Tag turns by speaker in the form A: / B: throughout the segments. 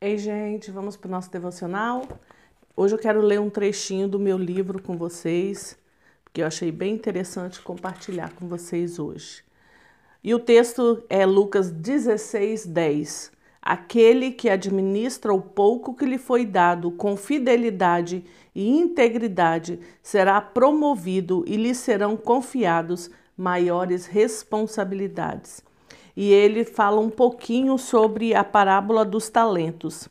A: Ei, gente, vamos para o nosso devocional. Hoje eu quero ler um trechinho do meu livro com vocês, que eu achei bem interessante compartilhar com vocês hoje. E o texto é Lucas 16, 10. Aquele que administra o pouco que lhe foi dado com fidelidade e integridade será promovido e lhe serão confiados maiores responsabilidades e ele fala um pouquinho sobre a parábola dos talentos.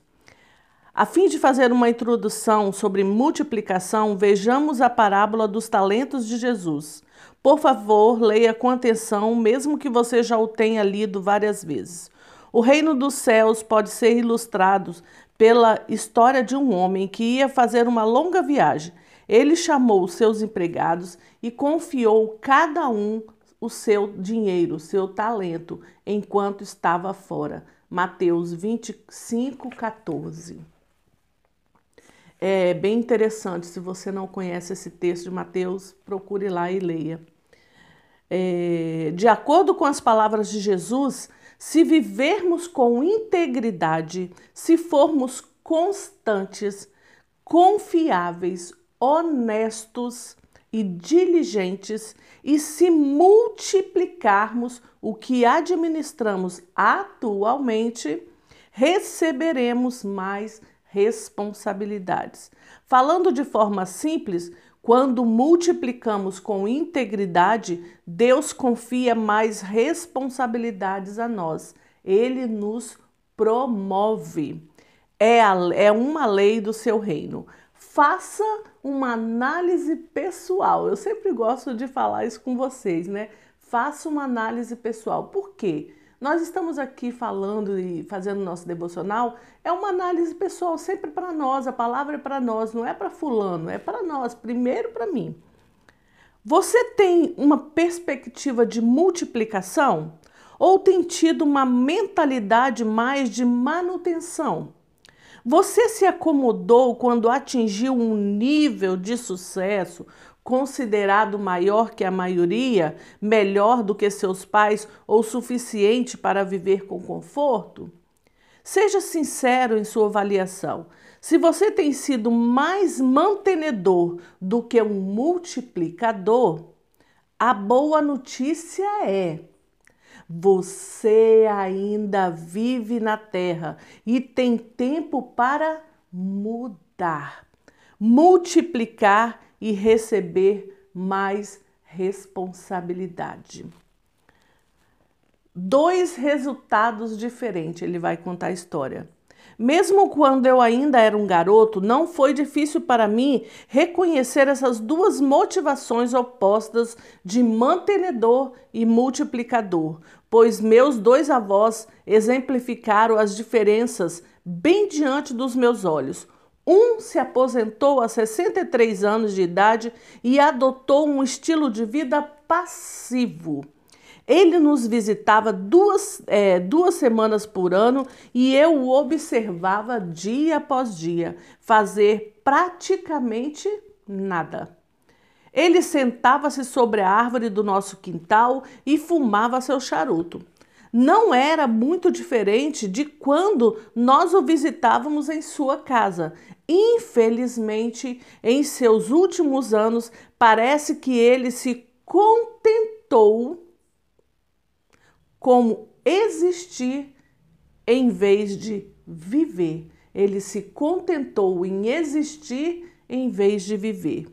A: A fim de fazer uma introdução sobre multiplicação, vejamos a parábola dos talentos de Jesus. Por favor, leia com atenção, mesmo que você já o tenha lido várias vezes. O reino dos céus pode ser ilustrado pela história de um homem que ia fazer uma longa viagem. Ele chamou seus empregados e confiou cada um o seu dinheiro, o seu talento, enquanto estava fora. Mateus 25, 14. É bem interessante, se você não conhece esse texto de Mateus, procure lá e leia. É, de acordo com as palavras de Jesus, se vivermos com integridade, se formos constantes, confiáveis, honestos, e diligentes, e se multiplicarmos o que administramos atualmente, receberemos mais responsabilidades. Falando de forma simples, quando multiplicamos com integridade, Deus confia mais responsabilidades a nós. Ele nos promove. É, a, é uma lei do seu reino faça uma análise pessoal. Eu sempre gosto de falar isso com vocês, né? Faça uma análise pessoal. Por quê? Nós estamos aqui falando e fazendo nosso devocional, é uma análise pessoal sempre para nós, a palavra é para nós, não é para fulano, é para nós, primeiro para mim. Você tem uma perspectiva de multiplicação ou tem tido uma mentalidade mais de manutenção? Você se acomodou quando atingiu um nível de sucesso considerado maior que a maioria, melhor do que seus pais ou suficiente para viver com conforto? Seja sincero em sua avaliação. Se você tem sido mais mantenedor do que um multiplicador, a boa notícia é você ainda vive na terra e tem tempo para mudar, multiplicar e receber mais responsabilidade. Dois resultados diferentes, ele vai contar a história. Mesmo quando eu ainda era um garoto, não foi difícil para mim reconhecer essas duas motivações opostas de mantenedor e multiplicador, pois meus dois avós exemplificaram as diferenças bem diante dos meus olhos. Um se aposentou a 63 anos de idade e adotou um estilo de vida passivo ele nos visitava duas, é, duas semanas por ano e eu o observava dia após dia, fazer praticamente nada. Ele sentava-se sobre a árvore do nosso quintal e fumava seu charuto. Não era muito diferente de quando nós o visitávamos em sua casa. Infelizmente, em seus últimos anos, parece que ele se contentou como existir em vez de viver. Ele se contentou em existir em vez de viver.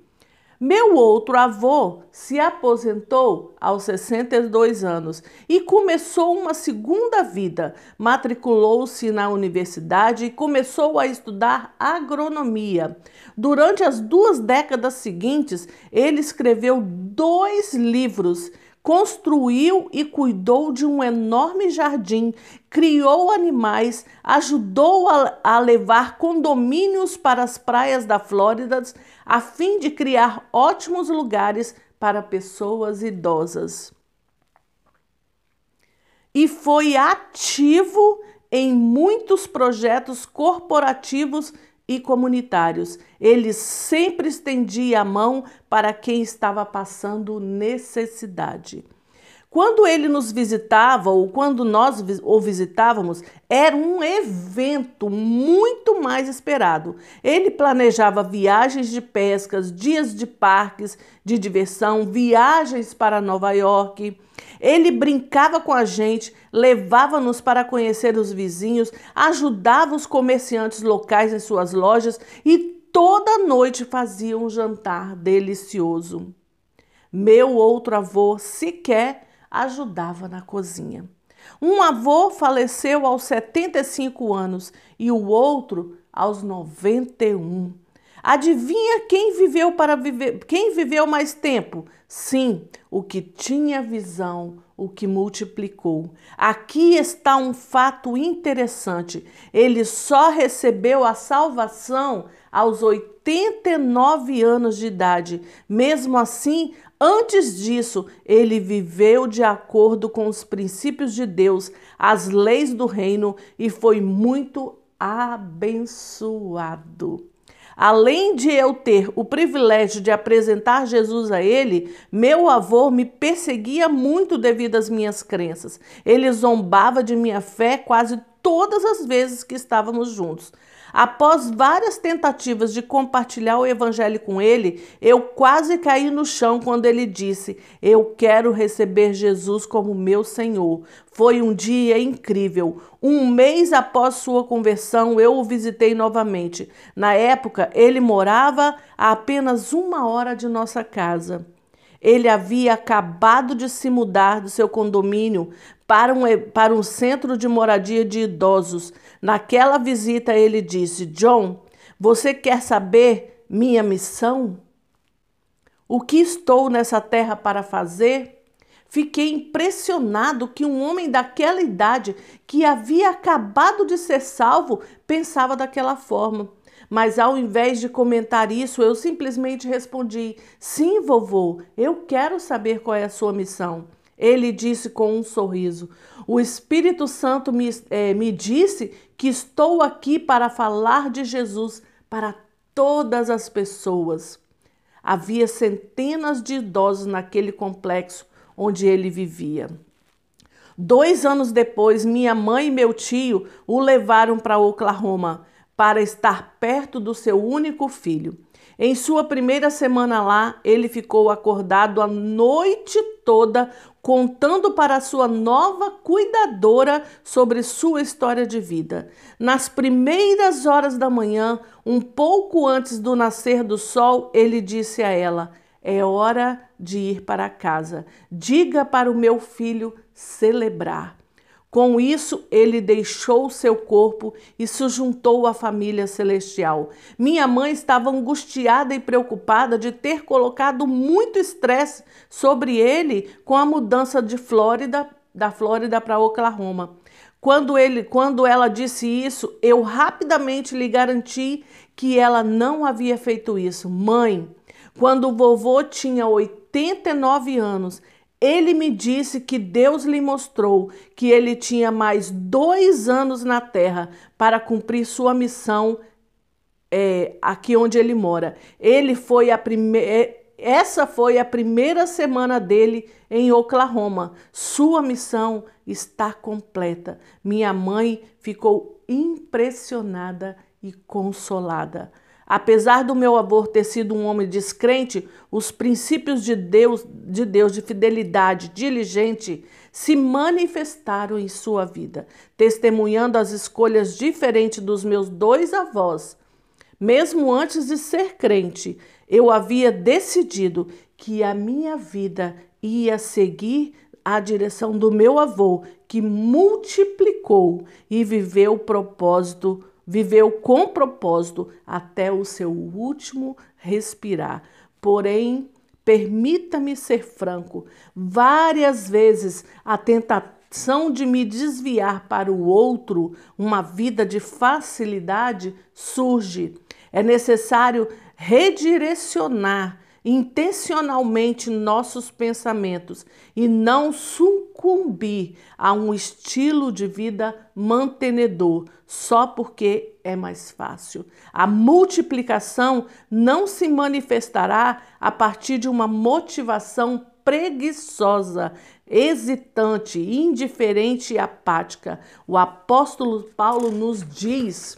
A: Meu outro avô se aposentou aos 62 anos e começou uma segunda vida. Matriculou-se na universidade e começou a estudar agronomia. Durante as duas décadas seguintes, ele escreveu dois livros construiu e cuidou de um enorme jardim, criou animais, ajudou a, a, levar condomínios para as praias da Flórida, a fim de criar ótimos lugares para pessoas idosas. E foi ativo em muitos projetos corporativos e comunitários. Ele sempre estendia a mão para quem estava passando necessidade. Quando ele nos visitava ou quando nós o visitávamos, era um evento muito mais esperado. Ele planejava viagens de pescas, dias de parques de diversão, viagens para Nova York. Ele brincava com a gente, levava-nos para conhecer os vizinhos, ajudava os comerciantes locais em suas lojas e toda noite fazia um jantar delicioso. Meu outro avô sequer ajudava na cozinha. Um avô faleceu aos 75 anos e o outro aos 91. Adivinha quem viveu para viver, quem viveu mais tempo? Sim, o que tinha visão, o que multiplicou. Aqui está um fato interessante. Ele só recebeu a salvação aos 89 anos de idade. Mesmo assim, Antes disso, ele viveu de acordo com os princípios de Deus, as leis do reino e foi muito abençoado. Além de eu ter o privilégio de apresentar Jesus a ele, meu avô me perseguia muito devido às minhas crenças. Ele zombava de minha fé quase todas as vezes que estávamos juntos. Após várias tentativas de compartilhar o evangelho com ele, eu quase caí no chão quando ele disse: Eu quero receber Jesus como meu Senhor. Foi um dia incrível. Um mês após sua conversão, eu o visitei novamente. Na época, ele morava a apenas uma hora de nossa casa. Ele havia acabado de se mudar do seu condomínio para um, para um centro de moradia de idosos. Naquela visita, ele disse: John, você quer saber minha missão? O que estou nessa terra para fazer? Fiquei impressionado que um homem daquela idade, que havia acabado de ser salvo, pensava daquela forma. Mas ao invés de comentar isso, eu simplesmente respondi: Sim, vovô, eu quero saber qual é a sua missão. Ele disse com um sorriso: O Espírito Santo me, é, me disse que estou aqui para falar de Jesus para todas as pessoas. Havia centenas de idosos naquele complexo onde ele vivia. Dois anos depois, minha mãe e meu tio o levaram para Oklahoma para estar perto do seu único filho. Em sua primeira semana lá, ele ficou acordado a noite toda, contando para sua nova cuidadora sobre sua história de vida. Nas primeiras horas da manhã, um pouco antes do nascer do sol, ele disse a ela: É hora de ir para casa. Diga para o meu filho celebrar. Com isso, ele deixou seu corpo e se juntou à família celestial. Minha mãe estava angustiada e preocupada de ter colocado muito estresse sobre ele com a mudança de Flórida, da Flórida para Oklahoma. Quando, ele, quando ela disse isso, eu rapidamente lhe garanti que ela não havia feito isso. Mãe, quando o vovô tinha 89 anos, ele me disse que Deus lhe mostrou que ele tinha mais dois anos na terra para cumprir sua missão é, aqui onde ele mora. Ele foi a primeira. É, essa foi a primeira semana dele em Oklahoma. Sua missão está completa. Minha mãe ficou impressionada e consolada. Apesar do meu avô ter sido um homem descrente, os princípios de Deus, de Deus de fidelidade, diligente, se manifestaram em sua vida, testemunhando as escolhas diferentes dos meus dois avós. Mesmo antes de ser crente, eu havia decidido que a minha vida ia seguir a direção do meu avô, que multiplicou e viveu o propósito Viveu com propósito até o seu último respirar. Porém, permita-me ser franco, várias vezes a tentação de me desviar para o outro, uma vida de facilidade, surge. É necessário redirecionar intencionalmente nossos pensamentos e não sucumbir a um estilo de vida mantenedor só porque é mais fácil. A multiplicação não se manifestará a partir de uma motivação preguiçosa. hesitante, indiferente e apática. O apóstolo Paulo nos diz: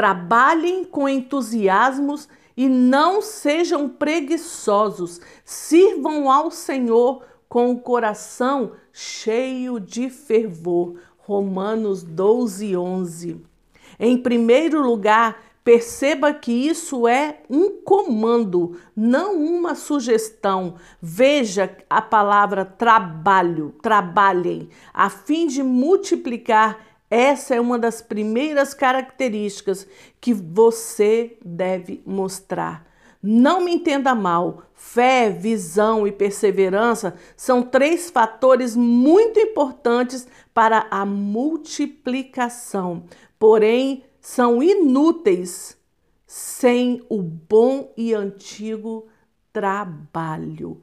A: trabalhem com entusiasmos e não sejam preguiçosos, sirvam ao Senhor com o coração cheio de fervor. Romanos 12, 11. Em primeiro lugar, Perceba que isso é um comando, não uma sugestão. Veja a palavra trabalho, trabalhem, a fim de multiplicar. Essa é uma das primeiras características que você deve mostrar. Não me entenda mal, fé, visão e perseverança são três fatores muito importantes para a multiplicação. Porém, são inúteis sem o bom e antigo trabalho.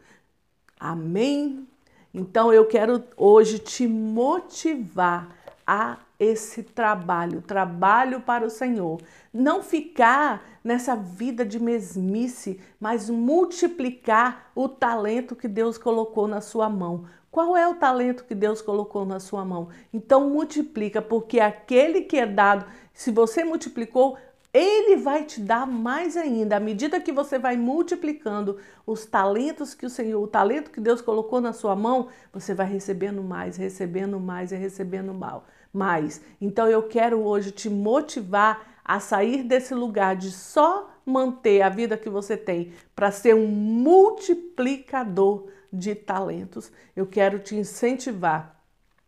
A: Amém? Então eu quero hoje te motivar a esse trabalho, trabalho para o Senhor. Não ficar nessa vida de mesmice, mas multiplicar o talento que Deus colocou na sua mão. Qual é o talento que Deus colocou na sua mão? Então multiplica, porque aquele que é dado, se você multiplicou, ele vai te dar mais ainda. À medida que você vai multiplicando os talentos que o Senhor, o talento que Deus colocou na sua mão, você vai recebendo mais, recebendo mais e recebendo mais. Então eu quero hoje te motivar a sair desse lugar de só manter a vida que você tem para ser um multiplicador de talentos. Eu quero te incentivar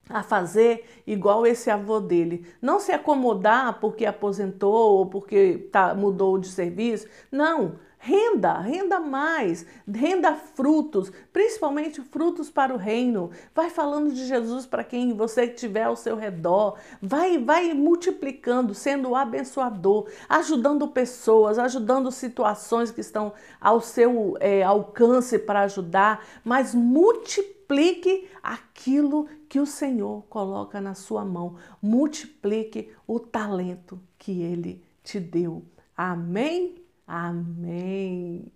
A: a fazer igual esse avô dele. Não se acomodar porque aposentou ou porque tá, mudou de serviço. Não. Renda, renda mais, renda frutos, principalmente frutos para o reino. Vai falando de Jesus para quem você tiver ao seu redor. Vai, vai multiplicando, sendo abençoador, ajudando pessoas, ajudando situações que estão ao seu é, alcance para ajudar, mas multiplique aquilo que o Senhor coloca na sua mão. Multiplique o talento que ele te deu. Amém? Amém.